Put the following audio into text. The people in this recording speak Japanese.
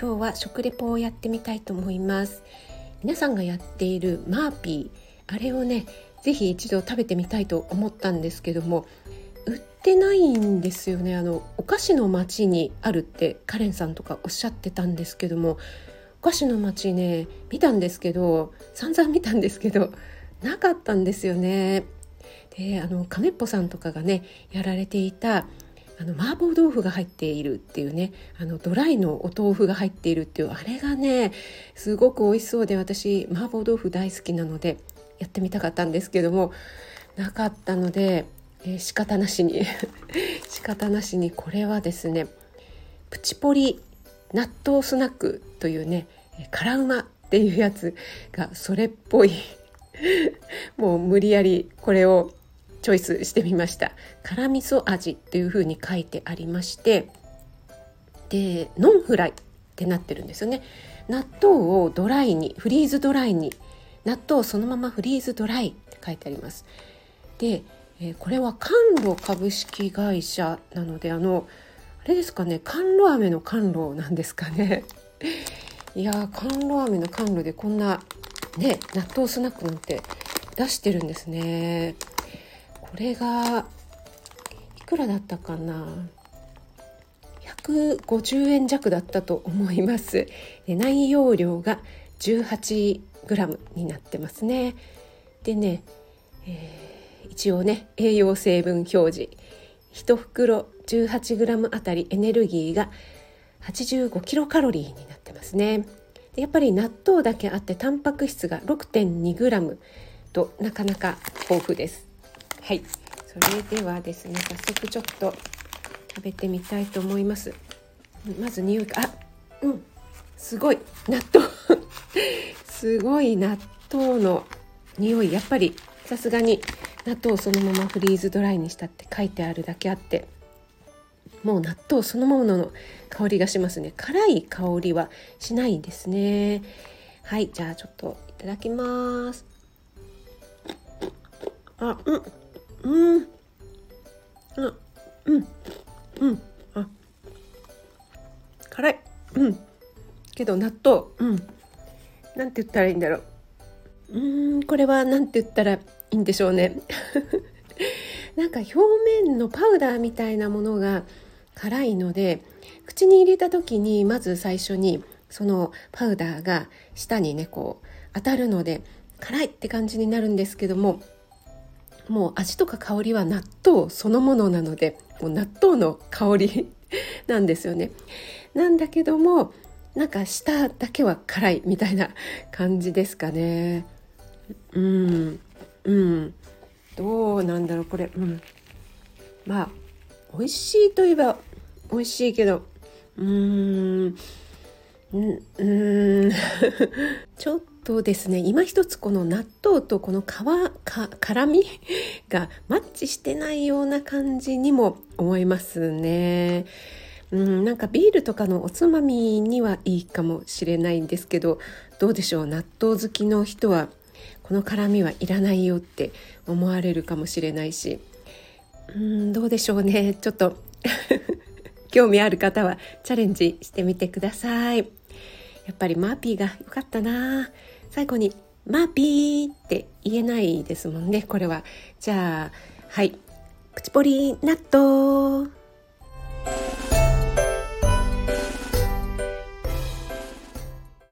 今日は食レポをやってみたいと思います皆さんがやっているマーピーあれをねぜひ一度食べてみたいと思ったんですけども売ってないんですよねあのお菓子の町にあるってカレンさんとかおっしゃってたんですけどもお菓子の町ね見たんですけど散々見たんですけどなかったんですよね。であの亀っぽさんとかがねやられていたあの麻婆豆腐が入っているっていうねあのドライのお豆腐が入っているっていうあれがねすごく美味しそうで私麻婆豆腐大好きなのでやってみたかったんですけどもなかったので、えー、仕方なしに 仕方なしにこれはですねプチポリ納豆スナックというね辛うまっていうやつがそれっぽい もう無理やりこれをチョイスしてみました。辛味噌味っていう風に書いてありましてでノンフライってなってるんですよね。納豆をドライにフリーズドライに納豆そのままフリーズドライって書いてあります。で、えー、これは甘露株式会社なのであのあれですかね甘露飴の甘露なんですかね。いや甘露飴の甘露でこんなね納豆スナックなんて出してるんですね。これがいくらだったかな？150円弱だったと思います。で内容量が 18g になってますね。でね、えー、一応ね栄養成分表示。1袋 18g あたりエネルギーが85キロカロリーになってますね。でやっぱり納豆だけあってタンパク質が 6.2g となかなか豊富です。はい。それではですね早速ちょっと食べてみたいと思います。まず匂いあうん。すごい納豆。すごい納豆の匂い。やっぱりさすがに納豆をそのままフリーズドライにしたって書いてあるだけあってもう納豆そのものの香りがしますね。辛い香りはしないですね。はいじゃあちょっといただきます。あうん。うん。あうん。うん。あ辛いうん。けど納豆うん。なん。て言ったらいいん。だろううん。これはなん。て言ったらいいん。でしょうねなん。か表面のパウダーみたいなものが辛いので口に入れた時にまず最初にそのパウダーが舌にねこう当たるので辛いって感じになるん。ですけどももう味とか香りは納豆そのものなのでもう納豆の香り なんですよね。なんだけどもなんか舌だけは辛いみたいな感じですかね。うんうんどうなんだろうこれ、うん、まあ美味しいといえば美味しいけどうーんうん ちょっとですね今一つこの納豆とこの皮か辛み がマッチしてないような感じにも思いますね。うん、なんかビールとかのおつまみにはいいかもしれないんですけどどうでしょう？納豆好きの人はこの辛みはいらないよって思われるかもしれないし。うんどうでしょうね。ちょっと 興味ある方はチャレンジしてみてください。やっぱり麻ピーが良かったな。最後に麻ピーって言えないですもんね。これは。じゃあはい。プチポリ納豆。